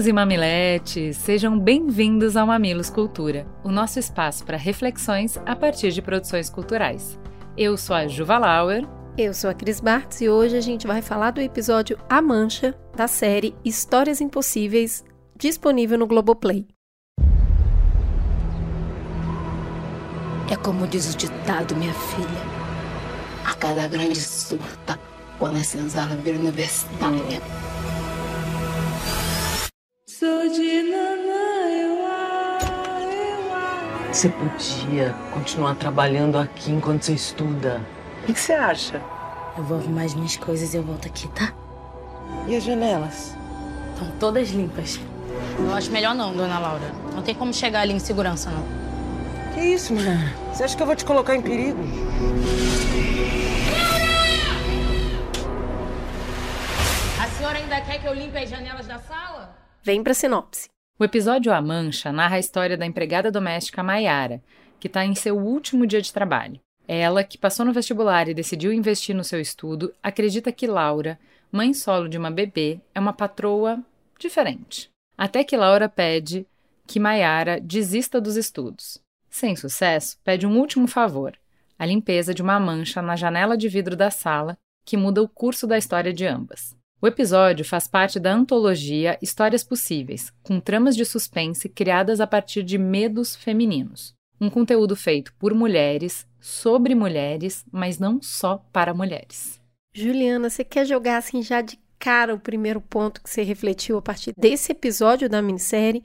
Mamileiros e mamiletes, sejam bem-vindos ao Mamilos Cultura, o nosso espaço para reflexões a partir de produções culturais. Eu sou a Juva Lauer. Eu sou a Cris Bartz e hoje a gente vai falar do episódio A Mancha da série Histórias Impossíveis, disponível no Globoplay. É como diz o ditado, minha filha. A cada grande surta, quando a senzala vira universitária. Você podia continuar trabalhando aqui enquanto você estuda. O que, que você acha? Eu vou arrumar as minhas coisas e eu volto aqui, tá? E as janelas? Estão todas limpas. Eu acho melhor não, dona Laura. Não tem como chegar ali em segurança, não. Que isso, mulher? Você acha que eu vou te colocar em perigo? A senhora ainda quer que eu limpe as janelas da sala? Vem para sinopse. O episódio A Mancha narra a história da empregada doméstica Maiara, que está em seu último dia de trabalho. Ela, que passou no vestibular e decidiu investir no seu estudo, acredita que Laura, mãe solo de uma bebê, é uma patroa diferente. Até que Laura pede que Maiara desista dos estudos. Sem sucesso, pede um último favor: a limpeza de uma mancha na janela de vidro da sala, que muda o curso da história de ambas. O episódio faz parte da antologia Histórias Possíveis, com tramas de suspense criadas a partir de medos femininos. Um conteúdo feito por mulheres, sobre mulheres, mas não só para mulheres. Juliana, você quer jogar assim já de cara o primeiro ponto que você refletiu a partir desse episódio da minissérie,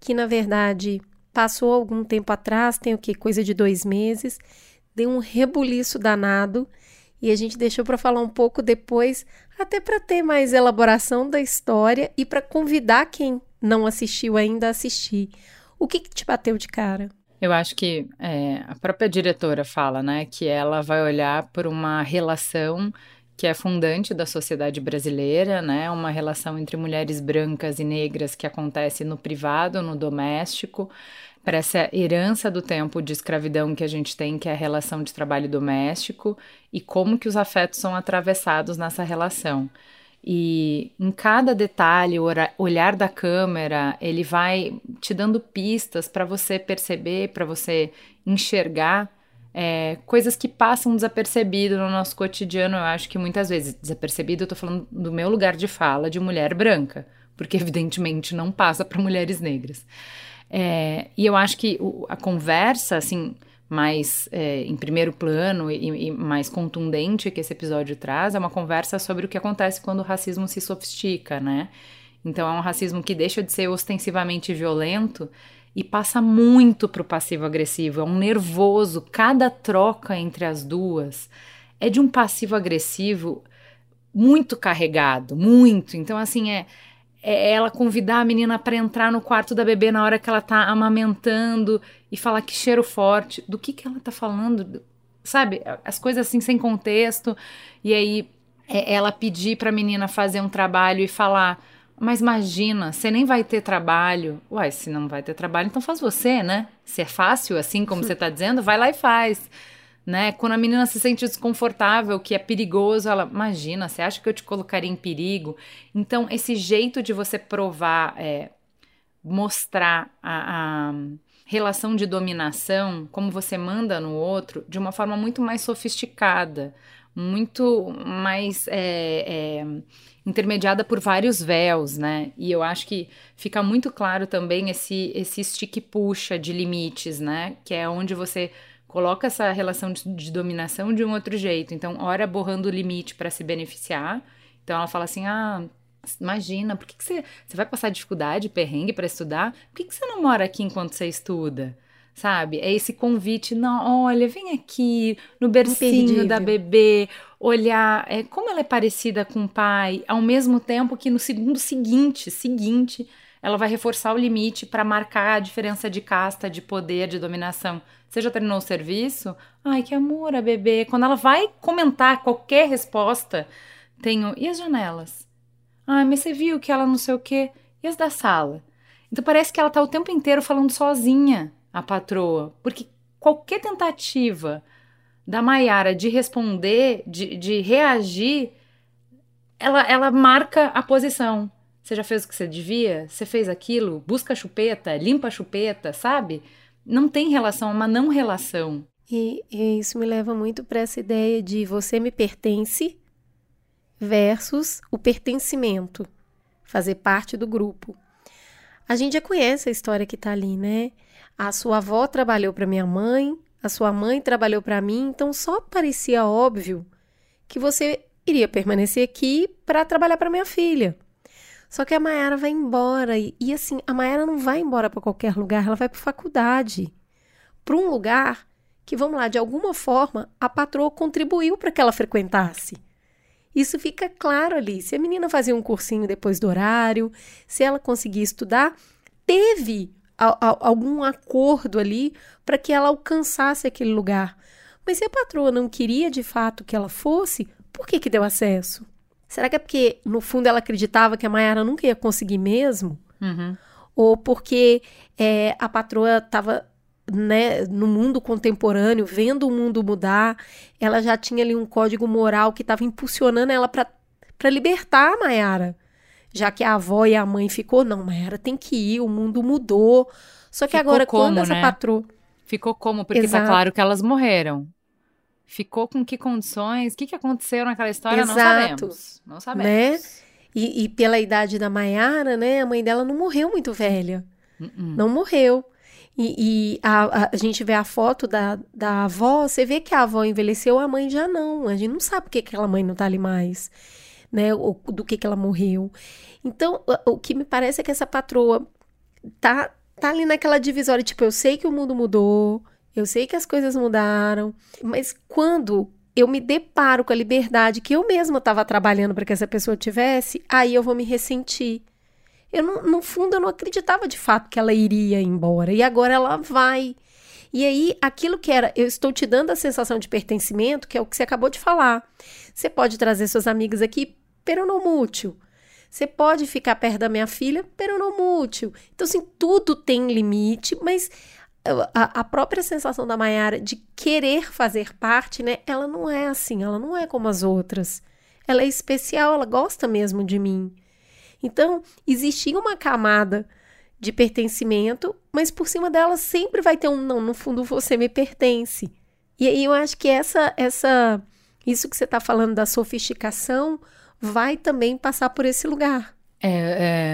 que na verdade passou algum tempo atrás, tem o que? Coisa de dois meses, deu um rebuliço danado e a gente deixou para falar um pouco depois, até para ter mais elaboração da história e para convidar quem não assistiu ainda a assistir. O que, que te bateu de cara? Eu acho que é, a própria diretora fala, né, que ela vai olhar por uma relação que é fundante da sociedade brasileira, né, uma relação entre mulheres brancas e negras que acontece no privado, no doméstico, para essa herança do tempo de escravidão que a gente tem, que é a relação de trabalho doméstico, e como que os afetos são atravessados nessa relação. E em cada detalhe, o olhar da câmera, ele vai te dando pistas para você perceber, para você enxergar é, coisas que passam desapercebido no nosso cotidiano. Eu acho que muitas vezes, desapercebido, eu tô falando do meu lugar de fala de mulher branca, porque evidentemente não passa para mulheres negras. É, e eu acho que o, a conversa, assim, mais é, em primeiro plano e, e, mais contundente que esse episódio traz é uma conversa sobre o que acontece quando o racismo se sofistica, né? Então é um racismo que deixa de ser ostensivamente violento e passa muito para o passivo-agressivo. É um nervoso. Cada troca entre as duas é de um passivo-agressivo muito carregado, muito. Então, assim, é é ela convidar a menina para entrar no quarto da bebê na hora que ela tá amamentando e falar que cheiro forte. Do que que ela tá falando? Sabe? As coisas assim sem contexto. E aí é ela pedir para a menina fazer um trabalho e falar: "Mas imagina, você nem vai ter trabalho". Uai, se não vai ter trabalho, então faz você, né? Se é fácil assim como você tá dizendo, vai lá e faz né? Quando a menina se sente desconfortável, que é perigoso, ela, imagina, você acha que eu te colocaria em perigo? Então, esse jeito de você provar, é, mostrar a, a relação de dominação, como você manda no outro, de uma forma muito mais sofisticada, muito mais é, é, intermediada por vários véus, né? E eu acho que fica muito claro também esse, esse stick puxa de limites, né? Que é onde você coloca essa relação de, de dominação de um outro jeito. Então, ora borrando o limite para se beneficiar. Então, ela fala assim: ah, imagina, por que, que você, você vai passar dificuldade, perrengue para estudar? Por que, que você não mora aqui enquanto você estuda? Sabe? É esse convite, não, olha, vem aqui no bercinho da bebê, olhar é, como ela é parecida com o pai, ao mesmo tempo que no segundo seguinte, seguinte, ela vai reforçar o limite para marcar a diferença de casta, de poder, de dominação. Você já terminou o serviço? Ai, que amor, a bebê. Quando ela vai comentar qualquer resposta, tenho. E as janelas? Ai, mas você viu que ela não sei o quê? E as da sala? Então parece que ela tá o tempo inteiro falando sozinha, a patroa. Porque qualquer tentativa da Maiara de responder, de, de reagir, ela, ela marca a posição. Você já fez o que você devia? Você fez aquilo? Busca a chupeta, limpa a chupeta, sabe? Não tem relação, é uma não relação. E, e isso me leva muito para essa ideia de você me pertence versus o pertencimento, fazer parte do grupo. A gente já conhece a história que tá ali, né? A sua avó trabalhou para minha mãe, a sua mãe trabalhou para mim, então só parecia óbvio que você iria permanecer aqui para trabalhar para minha filha. Só que a Mayara vai embora e, e assim, a Mayara não vai embora para qualquer lugar, ela vai para faculdade, para um lugar que, vamos lá, de alguma forma a patroa contribuiu para que ela frequentasse. Isso fica claro ali. Se a menina fazia um cursinho depois do horário, se ela conseguia estudar, teve a, a, algum acordo ali para que ela alcançasse aquele lugar. Mas se a patroa não queria de fato que ela fosse, por que, que deu acesso? Será que é porque, no fundo, ela acreditava que a Mayara nunca ia conseguir mesmo? Uhum. Ou porque é, a patroa estava né, no mundo contemporâneo, vendo o mundo mudar, ela já tinha ali um código moral que estava impulsionando ela para libertar a Mayara. Já que a avó e a mãe ficou, não, Mayara tem que ir, o mundo mudou. Só que ficou agora, como, quando essa né? patroa. Ficou como? Porque Exato. tá claro que elas morreram. Ficou com que condições? O que, que aconteceu naquela história? Não Exato. sabemos. Não sabemos. E, e pela idade da Mayara, né, a mãe dela não morreu muito velha. Uh-uh. Não morreu. E, e a, a- gente vê a foto da, da avó, você vê que a avó envelheceu, a mãe já não. A gente não sabe por que que aquela mãe não tá ali mais, né? Ou do que que ela morreu. Então, o, o que me parece é que essa patroa tá, tá ali naquela divisória, tipo, eu sei que o mundo mudou, eu sei que as coisas mudaram, mas quando eu me deparo com a liberdade que eu mesma estava trabalhando para que essa pessoa tivesse, aí eu vou me ressentir. Eu não, no fundo eu não acreditava de fato que ela iria embora e agora ela vai. E aí aquilo que era, eu estou te dando a sensação de pertencimento, que é o que você acabou de falar. Você pode trazer seus amigos aqui peronomútil. Você pode ficar perto da minha filha peronomútil. Então assim, tudo tem limite, mas a, a própria sensação da Mayara de querer fazer parte, né? Ela não é assim, ela não é como as outras. Ela é especial, ela gosta mesmo de mim. Então, existia uma camada de pertencimento, mas por cima dela sempre vai ter um não, no fundo você me pertence. E aí eu acho que essa essa isso que você está falando da sofisticação vai também passar por esse lugar. É,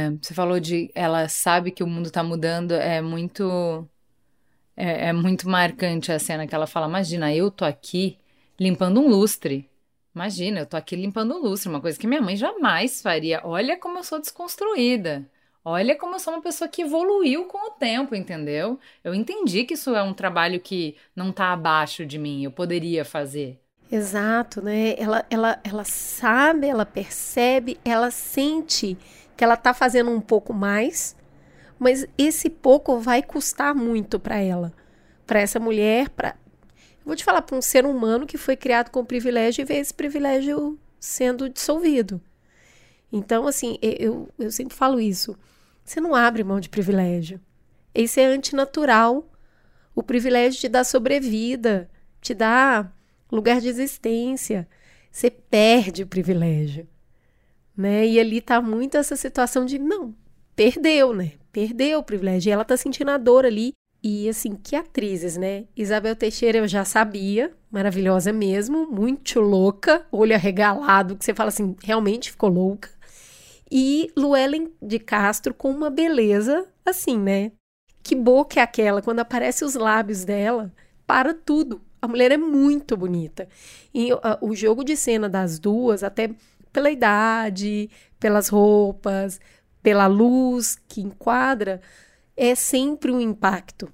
é, você falou de ela sabe que o mundo tá mudando, é muito é, é muito marcante a cena que ela fala, imagina, eu tô aqui limpando um lustre. Imagina, eu tô aqui limpando um lustre, uma coisa que minha mãe jamais faria. Olha como eu sou desconstruída. Olha como eu sou uma pessoa que evoluiu com o tempo, entendeu? Eu entendi que isso é um trabalho que não tá abaixo de mim, eu poderia fazer. Exato, né? Ela, ela, ela sabe, ela percebe, ela sente que ela tá fazendo um pouco mais, mas esse pouco vai custar muito para ela, para essa mulher, para vou te falar para um ser humano que foi criado com privilégio e vê esse privilégio sendo dissolvido. Então, assim, eu, eu sempre falo isso. Você não abre mão de privilégio. Isso é antinatural. O privilégio te dá sobrevida, te dá lugar de existência. Você perde o privilégio. Né? E ali tá muito essa situação de não, perdeu, né? Perdeu o privilégio. E ela tá sentindo a dor ali. E assim, que atrizes, né? Isabel Teixeira eu já sabia, maravilhosa mesmo, muito louca, olho arregalado, que você fala assim, realmente ficou louca. E Luellen de Castro com uma beleza assim, né? Que boca é aquela? Quando aparece os lábios dela, para tudo. A mulher é muito bonita. E uh, o jogo de cena das duas, até pela idade, pelas roupas, pela luz que enquadra, é sempre um impacto,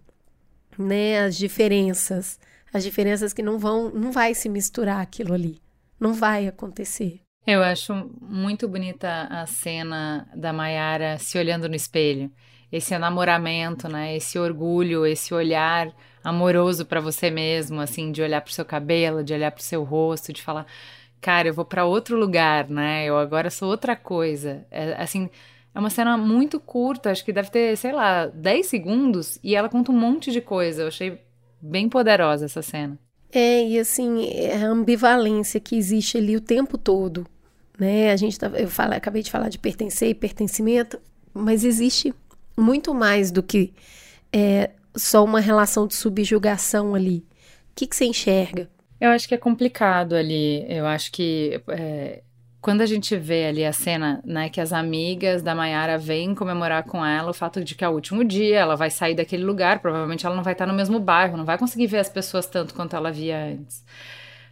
né? As diferenças, as diferenças que não vão, não vai se misturar aquilo ali, não vai acontecer. Eu acho muito bonita a cena da Mayara se olhando no espelho. Esse enamoramento, né? Esse orgulho, esse olhar amoroso para você mesmo, assim, de olhar para o seu cabelo, de olhar para o seu rosto, de falar, cara, eu vou para outro lugar, né? Eu agora sou outra coisa. É, assim, é uma cena muito curta, acho que deve ter, sei lá, 10 segundos e ela conta um monte de coisa. Eu achei bem poderosa essa cena. É, e assim, é a ambivalência que existe ali o tempo todo, né? A gente tá, eu falo, acabei de falar de pertencer e pertencimento, mas existe muito mais do que é, só uma relação de subjugação ali. O que, que você enxerga? Eu acho que é complicado ali. Eu acho que é, quando a gente vê ali a cena, né, que as amigas da Mayara vêm comemorar com ela o fato de que é o último dia, ela vai sair daquele lugar, provavelmente ela não vai estar no mesmo bairro, não vai conseguir ver as pessoas tanto quanto ela via antes.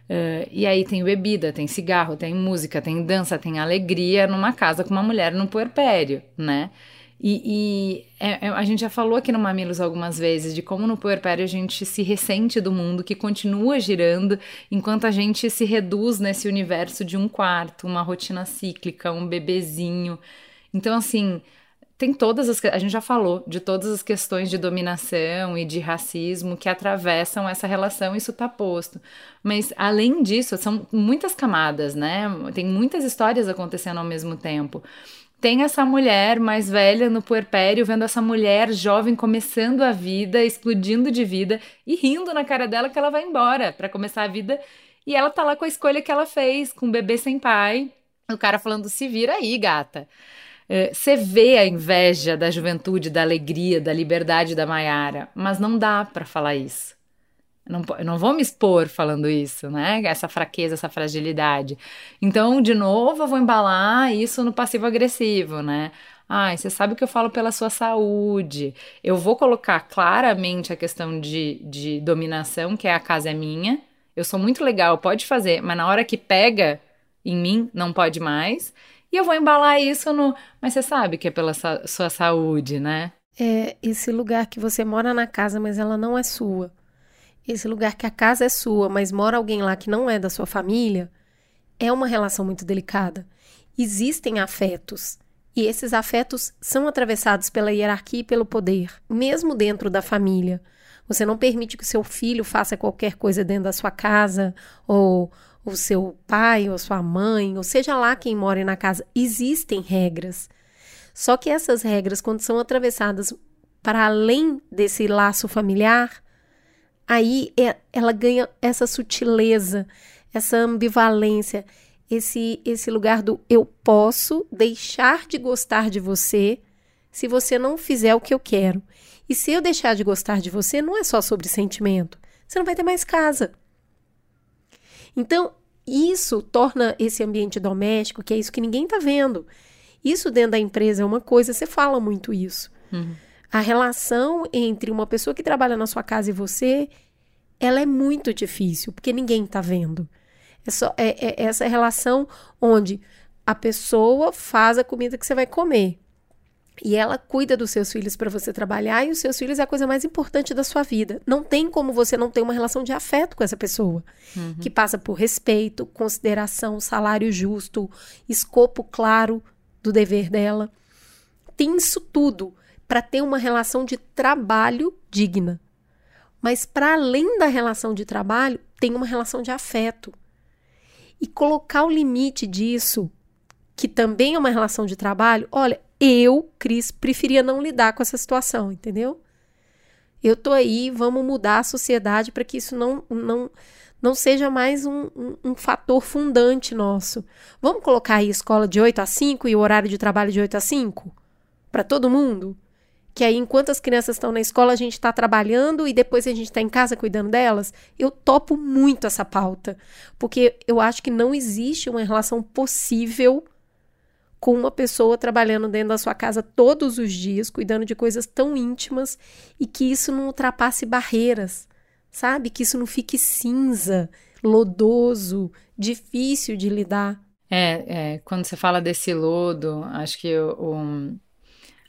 Uh, e aí tem bebida, tem cigarro, tem música, tem dança, tem alegria numa casa com uma mulher no puerpério, né? E, e é, é, a gente já falou aqui no Mamilos algumas vezes de como no puerpério a gente se ressente do mundo que continua girando enquanto a gente se reduz nesse universo de um quarto, uma rotina cíclica, um bebezinho. Então, assim, tem todas as. A gente já falou de todas as questões de dominação e de racismo que atravessam essa relação, isso tá posto. Mas, além disso, são muitas camadas, né? Tem muitas histórias acontecendo ao mesmo tempo tem essa mulher mais velha no puerpério, vendo essa mulher jovem começando a vida, explodindo de vida e rindo na cara dela que ela vai embora para começar a vida. E ela tá lá com a escolha que ela fez, com um bebê sem pai. O cara falando: se vira aí, gata. Você vê a inveja da juventude, da alegria, da liberdade da Maiara, mas não dá para falar isso. Não, eu não vou me expor falando isso, né? Essa fraqueza, essa fragilidade. Então, de novo, eu vou embalar isso no passivo-agressivo, né? Ai, você sabe que eu falo pela sua saúde. Eu vou colocar claramente a questão de, de dominação, que é a casa é minha. Eu sou muito legal, pode fazer, mas na hora que pega em mim, não pode mais. E eu vou embalar isso no. Mas você sabe que é pela sua saúde, né? É esse lugar que você mora na casa, mas ela não é sua esse lugar que a casa é sua, mas mora alguém lá que não é da sua família, é uma relação muito delicada. Existem afetos. E esses afetos são atravessados pela hierarquia e pelo poder, mesmo dentro da família. Você não permite que o seu filho faça qualquer coisa dentro da sua casa, ou o seu pai, ou sua mãe, ou seja lá quem mora na casa. Existem regras. Só que essas regras, quando são atravessadas para além desse laço familiar, aí é, ela ganha essa sutileza, essa ambivalência, esse, esse lugar do eu posso deixar de gostar de você se você não fizer o que eu quero. E se eu deixar de gostar de você, não é só sobre sentimento. Você não vai ter mais casa. Então, isso torna esse ambiente doméstico, que é isso que ninguém está vendo. Isso dentro da empresa é uma coisa, você fala muito isso. Uhum. A relação entre uma pessoa que trabalha na sua casa e você, ela é muito difícil, porque ninguém está vendo. É, só, é, é essa relação onde a pessoa faz a comida que você vai comer. E ela cuida dos seus filhos para você trabalhar, e os seus filhos é a coisa mais importante da sua vida. Não tem como você não ter uma relação de afeto com essa pessoa, uhum. que passa por respeito, consideração, salário justo, escopo claro do dever dela. Tem isso tudo para ter uma relação de trabalho digna. Mas para além da relação de trabalho, tem uma relação de afeto. E colocar o limite disso, que também é uma relação de trabalho, olha, eu, Cris, preferia não lidar com essa situação, entendeu? Eu tô aí, vamos mudar a sociedade para que isso não, não, não seja mais um, um, um, fator fundante nosso. Vamos colocar aí escola de 8 a 5 e o horário de trabalho de 8 a 5? Para todo mundo? Que aí enquanto as crianças estão na escola a gente está trabalhando e depois a gente está em casa cuidando delas, eu topo muito essa pauta, porque eu acho que não existe uma relação possível com uma pessoa trabalhando dentro da sua casa todos os dias, cuidando de coisas tão íntimas e que isso não ultrapasse barreiras, sabe? Que isso não fique cinza, lodoso, difícil de lidar. É, é quando você fala desse lodo, acho que o, o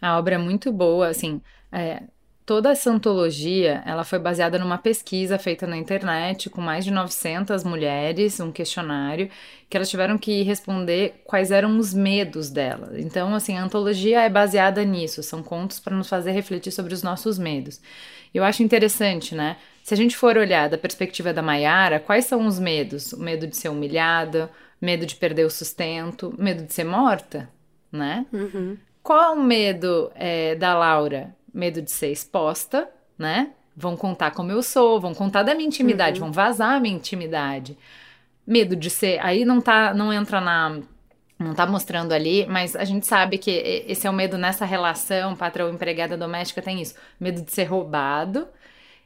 a obra é muito boa, assim. É, toda essa antologia, ela foi baseada numa pesquisa feita na internet com mais de 900 mulheres, um questionário, que elas tiveram que responder quais eram os medos delas. Então, assim, a antologia é baseada nisso, são contos para nos fazer refletir sobre os nossos medos. Eu acho interessante, né? Se a gente for olhar da perspectiva da Maiara, quais são os medos? O medo de ser humilhada, medo de perder o sustento, medo de ser morta, né? Uhum. Qual é o medo é, da Laura? Medo de ser exposta, né? Vão contar como eu sou, vão contar da minha intimidade, Uhum. vão vazar a minha intimidade. Medo de ser. Aí não tá, não entra na. Não tá mostrando ali, mas a gente sabe que esse é o medo nessa relação, patrão empregada doméstica tem isso. Medo de ser roubado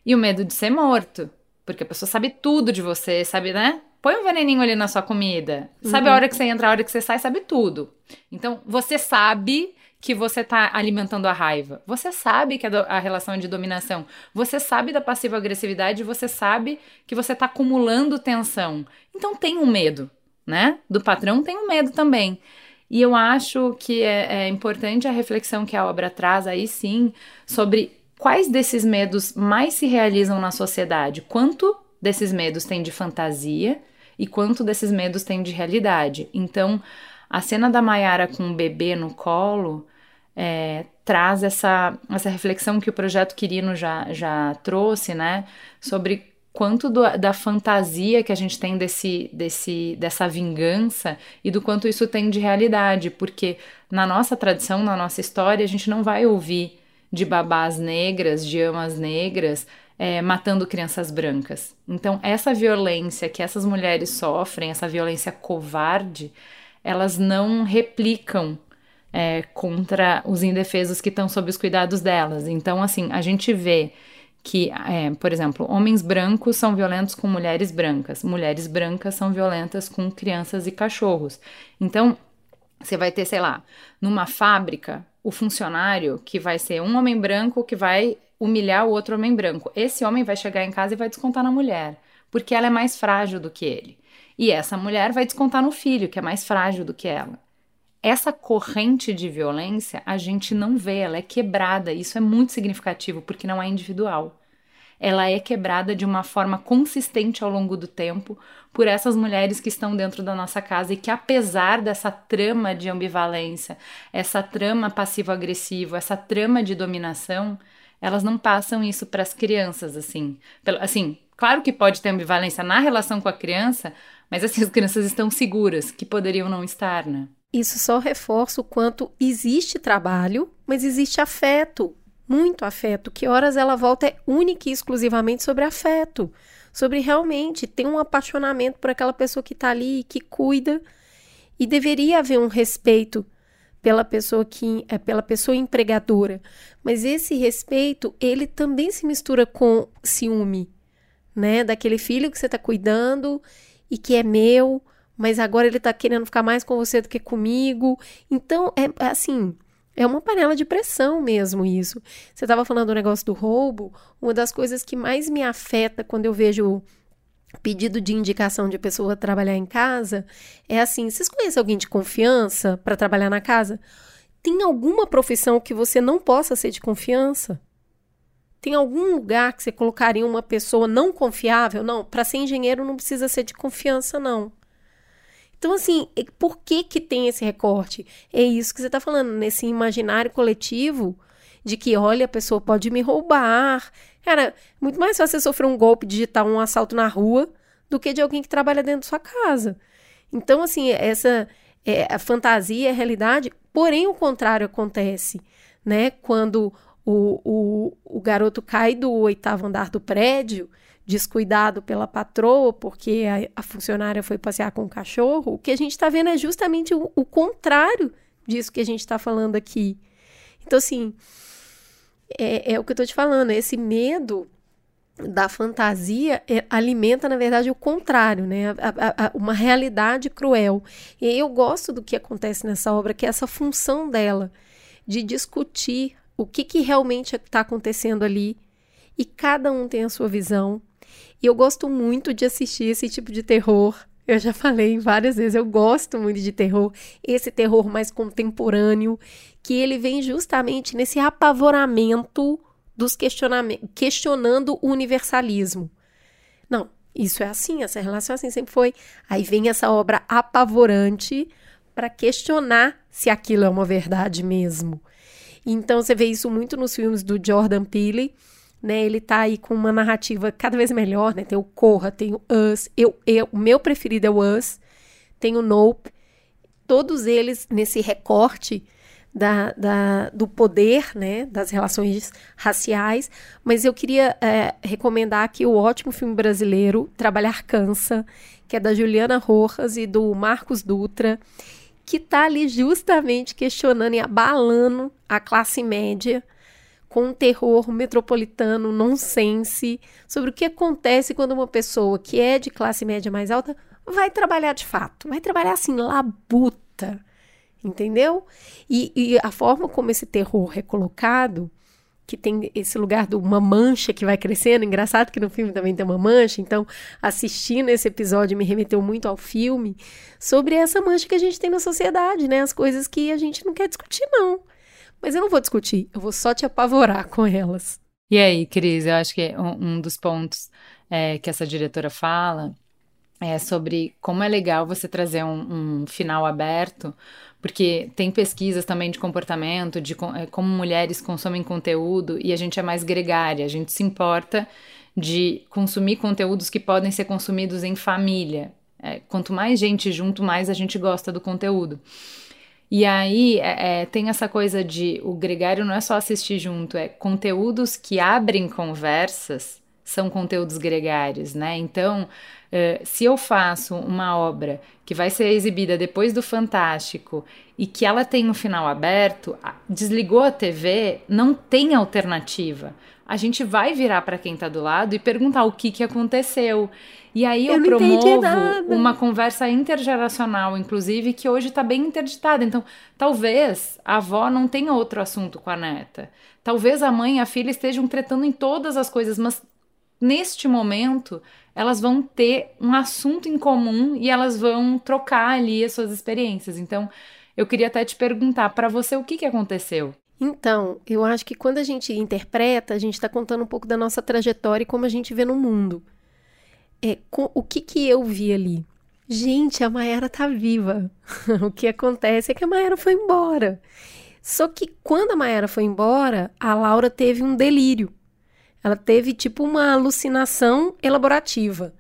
e o medo de ser morto. Porque a pessoa sabe tudo de você, sabe, né? Põe um veneninho ali na sua comida. Sabe a hora que você entra, a hora que você sai, sabe tudo. Então, você sabe que você tá alimentando a raiva. Você sabe que a, do- a relação é de dominação. Você sabe da passiva agressividade, você sabe que você tá acumulando tensão. Então, tem um medo, né? Do patrão tem um medo também. E eu acho que é, é importante a reflexão que a obra traz aí sim sobre quais desses medos mais se realizam na sociedade, quanto desses medos tem de fantasia e quanto desses medos tem de realidade. Então, a cena da Maiara com o bebê no colo é, traz essa, essa reflexão que o projeto Quirino já, já trouxe, né? Sobre quanto do- da fantasia que a gente tem desse, desse, dessa vingança e do quanto isso tem de realidade, porque na nossa tradição, na nossa história, a gente não vai ouvir de babás negras, de amas negras, é, matando crianças brancas. Então, essa violência que essas mulheres sofrem, essa violência covarde, elas não replicam é, contra os indefesos que estão sob os cuidados delas. Então, assim, a gente vê que, é, por exemplo, homens brancos são violentos com mulheres brancas, mulheres brancas são violentas com crianças e cachorros. Então, você vai ter, sei lá, numa fábrica, o funcionário que vai ser um homem branco que vai humilhar o outro homem branco. Esse homem vai chegar em casa e vai descontar na mulher, porque ela é mais frágil do que ele. E essa mulher vai descontar no filho, que é mais frágil do que ela. Essa corrente de violência a gente não vê, ela é quebrada. Isso é muito significativo porque não é individual. Ela é quebrada de uma forma consistente ao longo do tempo por essas mulheres que estão dentro da nossa casa e que, apesar dessa trama de ambivalência, essa trama passivo-agressivo, essa trama de dominação, elas não passam isso para as crianças, assim. Assim, claro que pode ter ambivalência na relação com a criança, mas assim, as crianças estão seguras, que poderiam não estar, né? Isso só reforça o quanto existe trabalho, mas existe afeto, muito afeto, que horas ela volta é única e exclusivamente sobre afeto, sobre realmente ter um apaixonamento por aquela pessoa que está ali, que cuida, e deveria haver um respeito pela pessoa que é pela pessoa empregadora, mas esse respeito ele também se mistura com ciúme, né, daquele filho que você está cuidando e que é meu, mas agora ele tá querendo ficar mais com você do que comigo. Então, é assim, é uma panela de pressão mesmo isso. Você estava falando do negócio do roubo, uma das coisas que mais me afeta quando eu vejo pedido de indicação de pessoa trabalhar em casa é assim: vocês conhecem alguém de confiança para trabalhar na casa? Tem alguma profissão que você não possa ser de confiança? Tem algum lugar que você colocaria uma pessoa não confiável? Não, para ser engenheiro não precisa ser de confiança, não. Então, assim, por que que tem esse recorte? É isso que você está falando, nesse imaginário coletivo de que, olha, a pessoa pode me roubar. Cara, muito mais fácil você sofrer um golpe digital, um assalto na rua, do que de alguém que trabalha dentro da sua casa. Então, assim, essa é, a fantasia é a realidade, porém o contrário acontece, né? Quando o, o, o garoto cai do oitavo andar do prédio, descuidado pela patroa, porque a, a funcionária foi passear com o cachorro, o que a gente está vendo é justamente o, o contrário disso que a gente está falando aqui. Então, assim, é, é o que eu estou te falando, esse medo da fantasia é, alimenta, na verdade, o contrário, né? A, a, a, uma realidade cruel. E eu gosto do que acontece nessa obra, que é essa função dela, de discutir o que, que realmente está acontecendo ali, e cada um tem a sua visão. E eu gosto muito de assistir esse tipo de terror. Eu já falei várias vezes, eu gosto muito de terror, esse terror mais contemporâneo, que ele vem justamente nesse apavoramento dos questionamentos, questionando o universalismo. Não, isso é assim, essa relação é assim sempre foi. Aí vem essa obra apavorante para questionar se aquilo é uma verdade mesmo. Então você vê isso muito nos filmes do Jordan Peele, né? Ele tá aí com uma narrativa cada vez melhor, né? Tem o Corra, tem o Us, eu, eu, o meu preferido é o Us, tem o Nope, todos eles nesse recorte da, da, do poder, né, das relações raciais, mas eu queria é, recomendar aqui o ótimo filme brasileiro Trabalhar Cansa, que é da Juliana Rojas e do Marcos Dutra, que está ali justamente questionando e abalando a classe média com um terror metropolitano, nonsense, sobre o que acontece quando uma pessoa que é de classe média mais alta vai trabalhar de fato, vai trabalhar assim, labuta, entendeu? E, e a forma como esse terror é colocado, que tem esse lugar de uma mancha que vai crescendo, engraçado que no filme também tem uma mancha, então assistindo esse episódio me remeteu muito ao filme, sobre essa mancha que a gente tem na sociedade, né? As coisas que a gente não quer discutir, não. Mas eu não vou discutir, eu vou só te apavorar com elas. E aí, Cris, eu acho que um, um dos pontos é, que essa diretora fala é sobre como é legal você trazer um, um final aberto, porque tem pesquisas também de comportamento, de é, como mulheres consomem conteúdo e a gente é mais gregária, a gente se importa de consumir conteúdos que podem ser consumidos em família. É, quanto mais gente junto, mais a gente gosta do conteúdo. E aí é, é, tem essa coisa de o gregário não é só assistir junto, é conteúdos que abrem conversas são conteúdos gregários, né? Então, uh, se eu faço uma obra que vai ser exibida depois do Fantástico e que ela tem um final aberto, desligou a TV, não tem alternativa. A gente vai virar para quem está do lado e perguntar o que, que aconteceu. E aí eu, eu promovo uma conversa intergeracional, inclusive, que hoje está bem interditada. Então, talvez a avó não tenha outro assunto com a neta. Talvez a mãe e a filha estejam tretando em todas as coisas, mas neste momento, elas vão ter um assunto em comum e elas vão trocar ali as suas experiências. Então, eu queria até te perguntar, para você, o que, que aconteceu? Então, eu acho que quando a gente interpreta, a gente está contando um pouco da nossa trajetória e como a gente vê no mundo. É, com, o que, que eu vi ali? Gente, a Mayara tá viva. o que acontece é que a Mayara foi embora. Só que quando a Mayara foi embora, a Laura teve um delírio. Ela teve tipo uma alucinação elaborativa.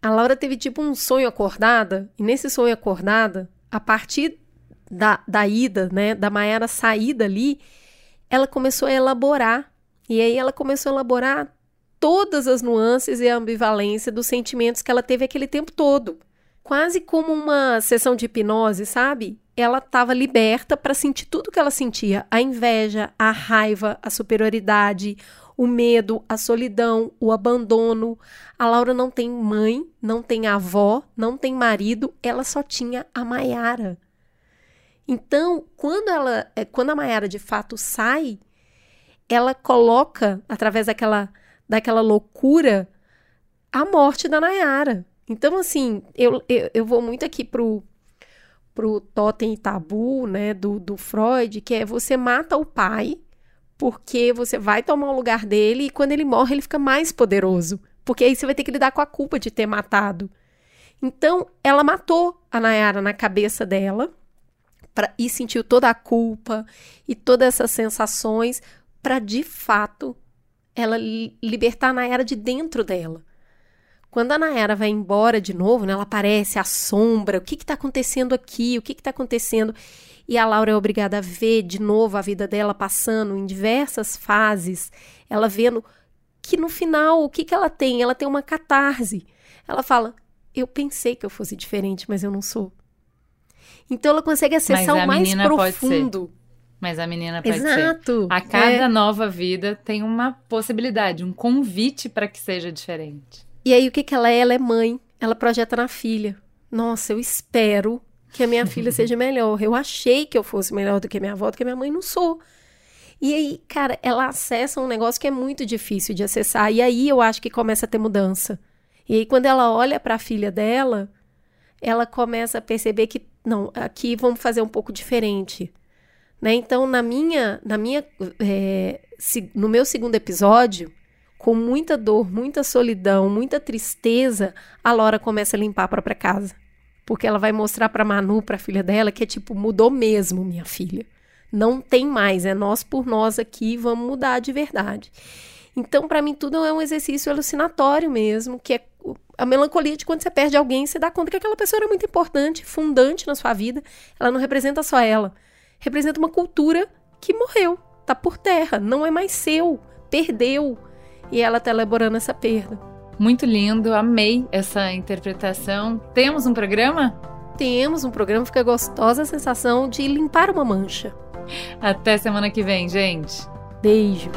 A Laura teve tipo um sonho acordada, e nesse sonho acordada, a partir da, da ida, né, da Maiara sair dali, ela começou a elaborar. E aí ela começou a elaborar todas as nuances e a ambivalência dos sentimentos que ela teve aquele tempo todo. Quase como uma sessão de hipnose, sabe? Ela estava liberta para sentir tudo que ela sentia: a inveja, a raiva, a superioridade, o medo, a solidão, o abandono. A Laura não tem mãe, não tem avó, não tem marido, ela só tinha a Maiara. Então, quando ela, é, quando a Maiara de fato sai, ela coloca através daquela daquela loucura a morte da Nayara. Então, assim, eu, eu, eu vou muito aqui pro pro totem tabu, né, do, do Freud, que é você mata o pai porque você vai tomar o lugar dele e quando ele morre ele fica mais poderoso, porque aí você vai ter que lidar com a culpa de ter matado. Então, ela matou a Nayara na cabeça dela pra, e sentiu toda a culpa e todas essas sensações para de fato ela libertar a Nayara de dentro dela. Quando a Nayara vai embora de novo, né, ela aparece, a sombra, o que está acontecendo aqui, o que está acontecendo? E a Laura é obrigada a ver de novo a vida dela passando em diversas fases, ela vendo que no final, o que, que ela tem? Ela tem uma catarse. Ela fala: Eu pensei que eu fosse diferente, mas eu não sou. Então ela consegue acessar o mais profundo. Mas a menina pode Exato. ser. A cada é. nova vida tem uma possibilidade, um convite para que seja diferente. E aí o que, que ela é? Ela é mãe, ela projeta na filha. Nossa, eu espero que a minha filha seja melhor. Eu achei que eu fosse melhor do que minha avó, do que minha mãe, não sou. E aí, cara, ela acessa um negócio que é muito difícil de acessar. E aí eu acho que começa a ter mudança. E aí, quando ela olha para a filha dela, ela começa a perceber que, não, aqui vamos fazer um pouco diferente. Né? Então, na minha, na minha é, no meu segundo episódio, com muita dor, muita solidão, muita tristeza, a Laura começa a limpar a própria casa. Porque ela vai mostrar para Manu, para a filha dela, que é tipo, mudou mesmo, minha filha. Não tem mais, é nós por nós aqui, vamos mudar de verdade. Então, para mim, tudo é um exercício alucinatório mesmo, que é a melancolia de quando você perde alguém, você dá conta que aquela pessoa era muito importante, fundante na sua vida. Ela não representa só ela, representa uma cultura que morreu, tá por terra, não é mais seu, perdeu e ela está elaborando essa perda. Muito lindo, amei essa interpretação. Temos um programa? Temos um programa, fica gostosa a sensação de limpar uma mancha. Até semana que vem, gente. Beijo.